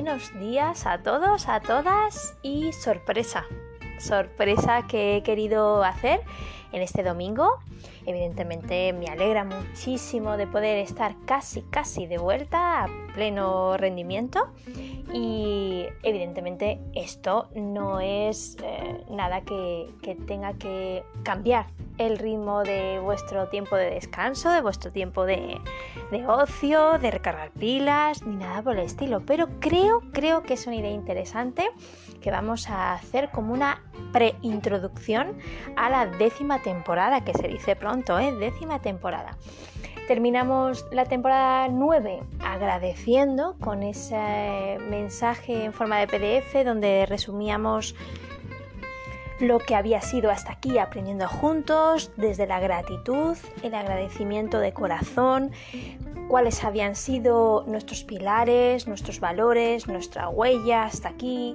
buenos días a todos, a todas y sorpresa, sorpresa que he querido hacer en este domingo. Evidentemente me alegra muchísimo de poder estar casi, casi de vuelta a pleno rendimiento y evidentemente esto no es eh, nada que, tenga que cambiar el ritmo de vuestro tiempo de descanso, de vuestro tiempo de, de, ocio, de recargar pilas, ni nada por el estilo. Pero creo, creo que es una idea interesante que vamos a hacer como una preintroducción a la décima temporada, que se dice pronto, ¿eh? Décima temporada. Terminamos la temporada 9 agradeciendo con ese mensaje en forma de PDF donde resumíamos lo que había sido hasta aquí aprendiendo juntos, desde la gratitud, el agradecimiento de corazón, cuáles habían sido nuestros pilares, nuestros valores, nuestra huella hasta aquí,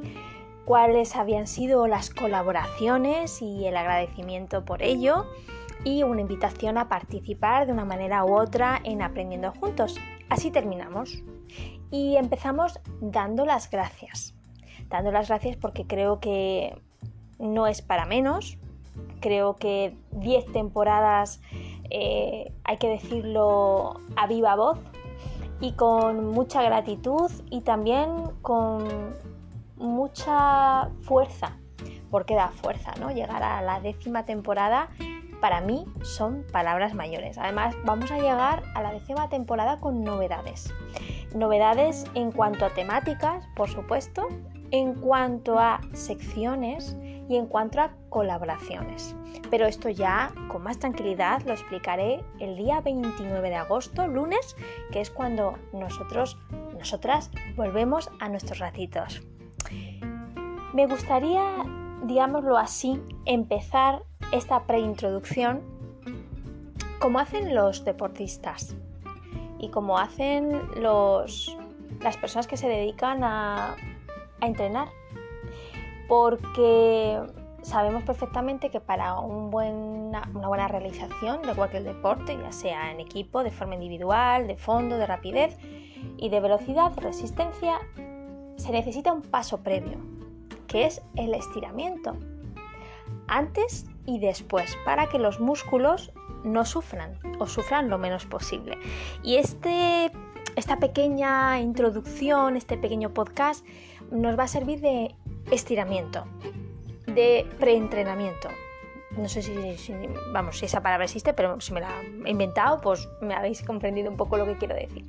cuáles habían sido las colaboraciones y el agradecimiento por ello y una invitación a participar de una manera u otra en Aprendiendo Juntos. Así terminamos. Y empezamos dando las gracias. Dando las gracias porque creo que no es para menos. Creo que 10 temporadas, eh, hay que decirlo a viva voz y con mucha gratitud y también con mucha fuerza, porque da fuerza, ¿no? Llegar a la décima temporada para mí son palabras mayores. Además, vamos a llegar a la décima temporada con novedades. Novedades en cuanto a temáticas, por supuesto, en cuanto a secciones y en cuanto a colaboraciones. Pero esto ya con más tranquilidad lo explicaré el día 29 de agosto, lunes, que es cuando nosotros, nosotras volvemos a nuestros ratitos. Me gustaría, digámoslo así, empezar esta preintroducción como hacen los deportistas y como hacen los, las personas que se dedican a, entrenar. Porque sabemos perfectamente que para un una buena realización de cualquier deporte, ya sea en equipo, de forma individual, de fondo, de rapidez y de velocidad, resistencia, se necesita un paso previo, que es el estiramiento. Antes y después para que los músculos no sufran o sufran lo menos posible. Y este, esta pequeña introducción, este pequeño podcast nos va a servir de estiramiento, de preentrenamiento. No sé si, vamos, si esa palabra existe, pero si me la he inventado, pues me habéis comprendido un poco lo que quiero decir.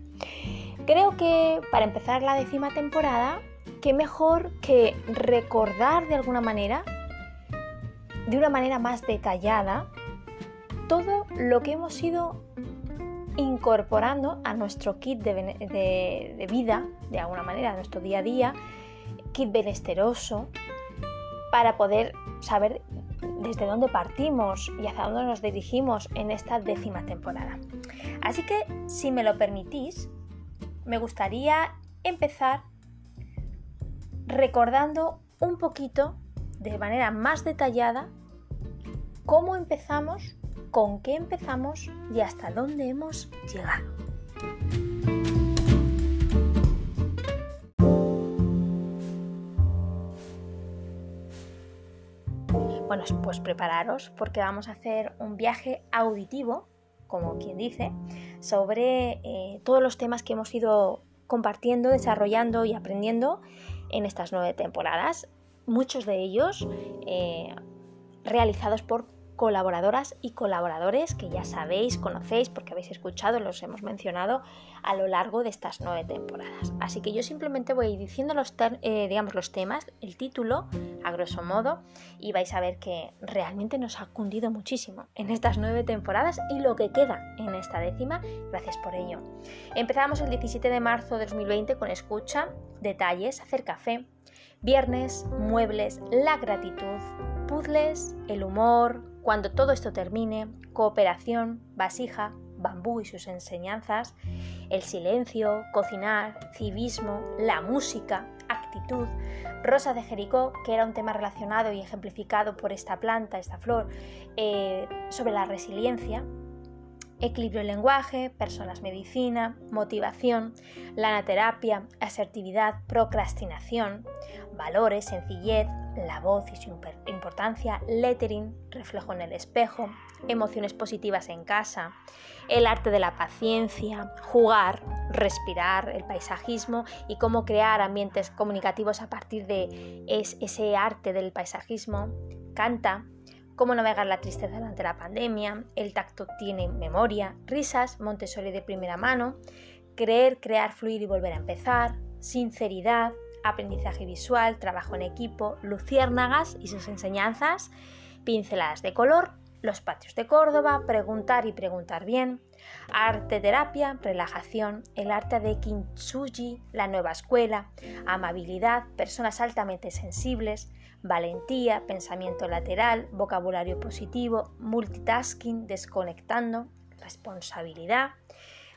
Creo que para empezar la décima temporada, qué mejor que recordar de alguna manera de una manera más detallada todo lo que hemos ido incorporando a nuestro kit de, vida, de alguna manera, a nuestro día a día, kit benesteroso, para poder saber desde dónde partimos y hacia dónde nos dirigimos en esta décima temporada. Así que, si me lo permitís, me gustaría empezar recordando un poquito de manera más detallada cómo empezamos, con qué empezamos y hasta dónde hemos llegado. Bueno, pues prepararos porque vamos a hacer un viaje auditivo, como quien dice, sobre eh, todos los temas que hemos ido compartiendo, desarrollando y aprendiendo en estas nueve temporadas muchos de ellos eh, realizados por colaboradoras y colaboradores que ya sabéis, conocéis, porque habéis escuchado, los hemos mencionado a lo largo de estas nueve temporadas. Así que yo simplemente voy diciendo los, eh, digamos, los temas, el título, a grosso modo, y vais a ver que realmente nos ha cundido muchísimo en estas nueve temporadas y lo que queda en esta décima, gracias por ello. Empezamos el 17 de marzo de 2020 con escucha, detalles, hacer café, Viernes, muebles, la gratitud, puzzles, el humor, cuando todo esto termine, cooperación, vasija, bambú y sus enseñanzas, el silencio, cocinar, civismo, la música, actitud, Rosa de Jericó, que era un tema relacionado y ejemplificado por esta planta, esta flor, eh, sobre la resiliencia, equilibrio lenguaje, personas medicina, motivación, lanaterapia, asertividad, procrastinación, valores, sencillez, la voz y su importancia, lettering, reflejo en el espejo, emociones positivas en casa, el arte de la paciencia, jugar, respirar, el paisajismo y cómo crear ambientes comunicativos a partir de ese arte del paisajismo, canta, cómo navegar la tristeza durante la pandemia, el tacto tiene memoria, risas, Montessori de primera mano, creer, crear, fluir y volver a empezar, sinceridad, aprendizaje visual, trabajo en equipo, luciérnagas y sus enseñanzas, pinceladas de color, los patios de Córdoba, preguntar y preguntar bien, arte terapia, relajación, el arte de Kintsugi, la nueva escuela, amabilidad, personas altamente sensibles, valentía, pensamiento lateral, vocabulario positivo, multitasking, desconectando, responsabilidad,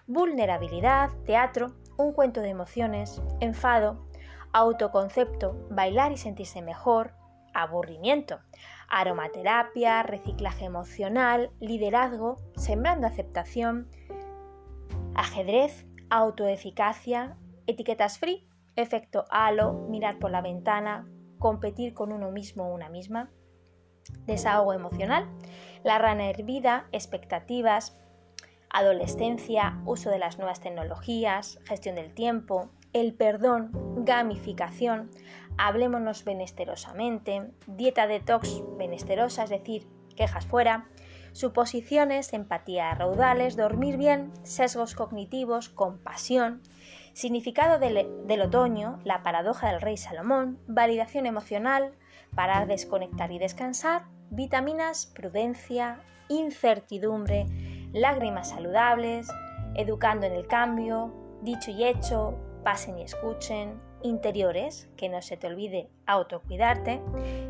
vulnerabilidad, teatro, un cuento de emociones, enfado, autoconcepto, bailar y sentirse mejor, aburrimiento, aromaterapia, reciclaje emocional, liderazgo, sembrando aceptación, ajedrez, autoeficacia, etiquetas free, efecto halo, mirar por la ventana, competir con uno mismo o una misma, desahogo emocional, la rana hervida, expectativas, adolescencia, uso de las nuevas tecnologías, gestión del tiempo, el perdón, gamificación, hablémonos benesterosamente, dieta detox benesterosa, es decir, quejas fuera, suposiciones, empatía raudales, dormir bien, sesgos cognitivos, compasión, significado del, otoño, la paradoja del rey Salomón, validación emocional, parar, desconectar y descansar, vitaminas, prudencia, incertidumbre, lágrimas saludables, educando en el cambio, dicho y hecho, pasen y escuchen, interiores, que no se te olvide autocuidarte,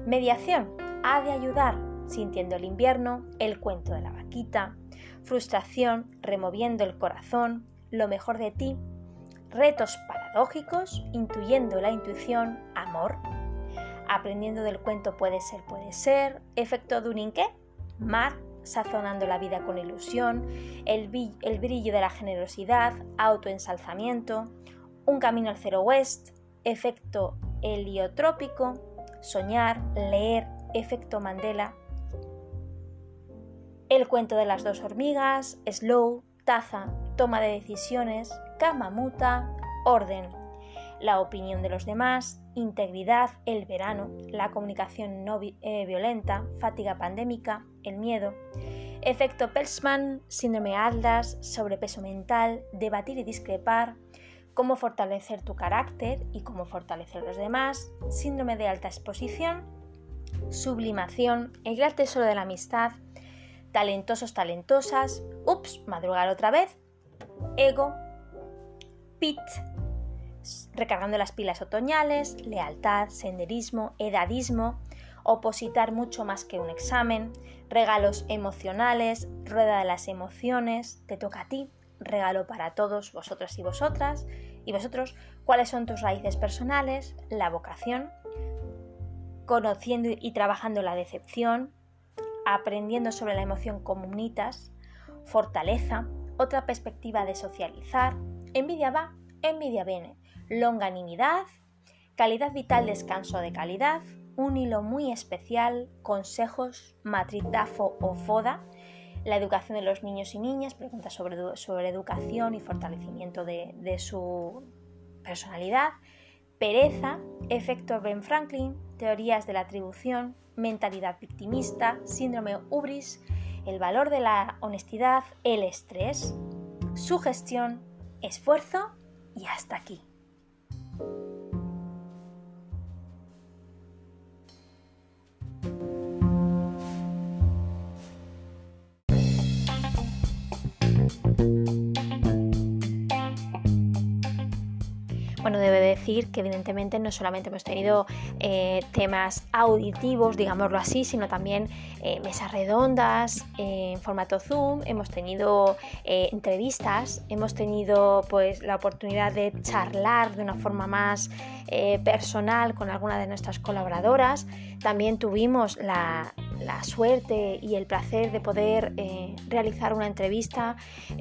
mediación, ha de ayudar, sintiendo el invierno, el cuento de la vaquita, frustración, removiendo el corazón, lo mejor de ti, retos paradójicos, intuyendo la intuición, amor, aprendiendo del cuento puede ser, puede ser, efecto Dunning, mar, sazonando la vida con ilusión, el, el brillo de la generosidad, autoensalzamiento, un camino al cero west, efecto heliotrópico, soñar, leer, efecto Mandela, el cuento de las dos hormigas, slow, taza, toma de decisiones, muta, orden, la opinión de los demás, integridad, el verano, la comunicación no eh, violenta, fatiga pandémica, el miedo, efecto Pelsman, síndrome Atlas, sobrepeso mental, debatir y discrepar, cómo fortalecer tu carácter y cómo fortalecer los demás, síndrome de alta exposición, sublimación, el gran tesoro de la amistad, talentosos, talentosas, ups, madrugar otra vez, ego, pit, recargando las pilas otoñales, lealtad, senderismo, edadismo, opositar mucho más que un examen, regalos emocionales, rueda de las emociones, te toca a ti, regalo para todos vosotras y vosotras y vosotros, cuáles son tus raíces personales, la vocación, conociendo y trabajando la decepción, aprendiendo sobre la emoción comunitas, fortaleza, otra perspectiva de socializar, envidia va, envidia viene, longanimidad, calidad vital, descanso de calidad, un hilo muy especial, consejos, matriz o FODA, la educación de los niños y niñas, preguntas sobre, sobre educación y fortalecimiento de, de su personalidad, pereza, efecto Ben Franklin, teorías de la atribución, mentalidad victimista, síndrome ubris, el valor de la honestidad, el estrés, sugestión, esfuerzo y hasta aquí. Que evidentemente no solamente hemos tenido eh, temas auditivos, digámoslo así, sino también eh, mesas redondas eh, en formato Zoom, hemos tenido entrevistas, hemos tenido pues la oportunidad de charlar de una forma más personal con alguna de nuestras colaboradoras. También tuvimos la, la suerte y el placer de poder eh, realizar una entrevista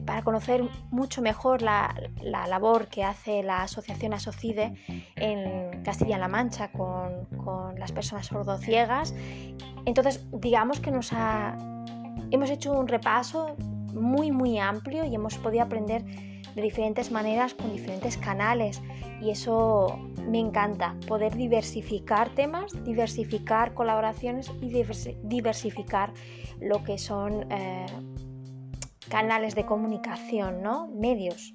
para conocer mucho mejor la, labor que hace la asociación Asocide en Castilla-La Mancha con, con, las personas sordociegas. Entonces, digamos que nos ha, hemos hecho un repaso muy, muy amplio y hemos podido aprender de diferentes maneras con diferentes canales y eso me encanta, poder diversificar temas, diversificar colaboraciones y diversificar lo que son eh, canales de comunicación, ¿no? medios.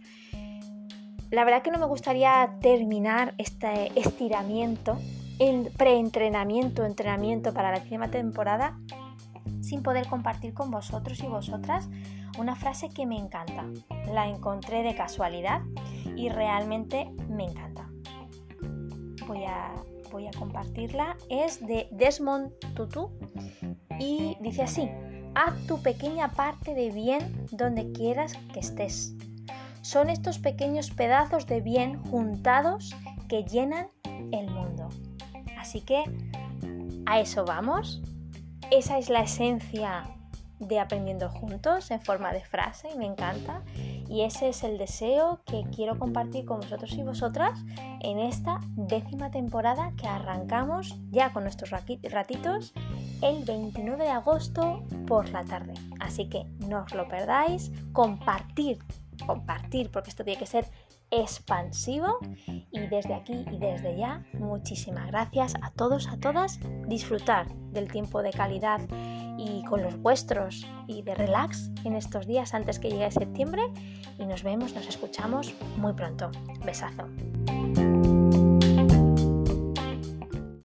La verdad que no me gustaría terminar este estiramiento, en preentrenamiento, entrenamiento para la décima temporada sin poder compartir con vosotros y vosotras una frase que me encanta. La encontré de casualidad y realmente me encanta. Voy a, voy a compartirla. Es de Desmond Tutu y dice así, haz tu pequeña parte de bien donde quieras que estés. Son estos pequeños pedazos de bien juntados que llenan el mundo. Así que a eso vamos. Esa es la esencia de Aprendiendo Juntos en forma de frase y me encanta. Y ese es el deseo que quiero compartir con vosotros y vosotras en esta décima temporada que arrancamos ya con nuestros ratitos el 29 de agosto por la tarde. Así que no os lo perdáis, compartir, compartir, porque esto tiene que ser expansivo y desde aquí y desde ya muchísimas gracias a todos, a todas, disfrutar del tiempo de calidad y con los vuestros y de relax en estos días antes que llegue septiembre y nos vemos, nos escuchamos muy pronto. Besazo.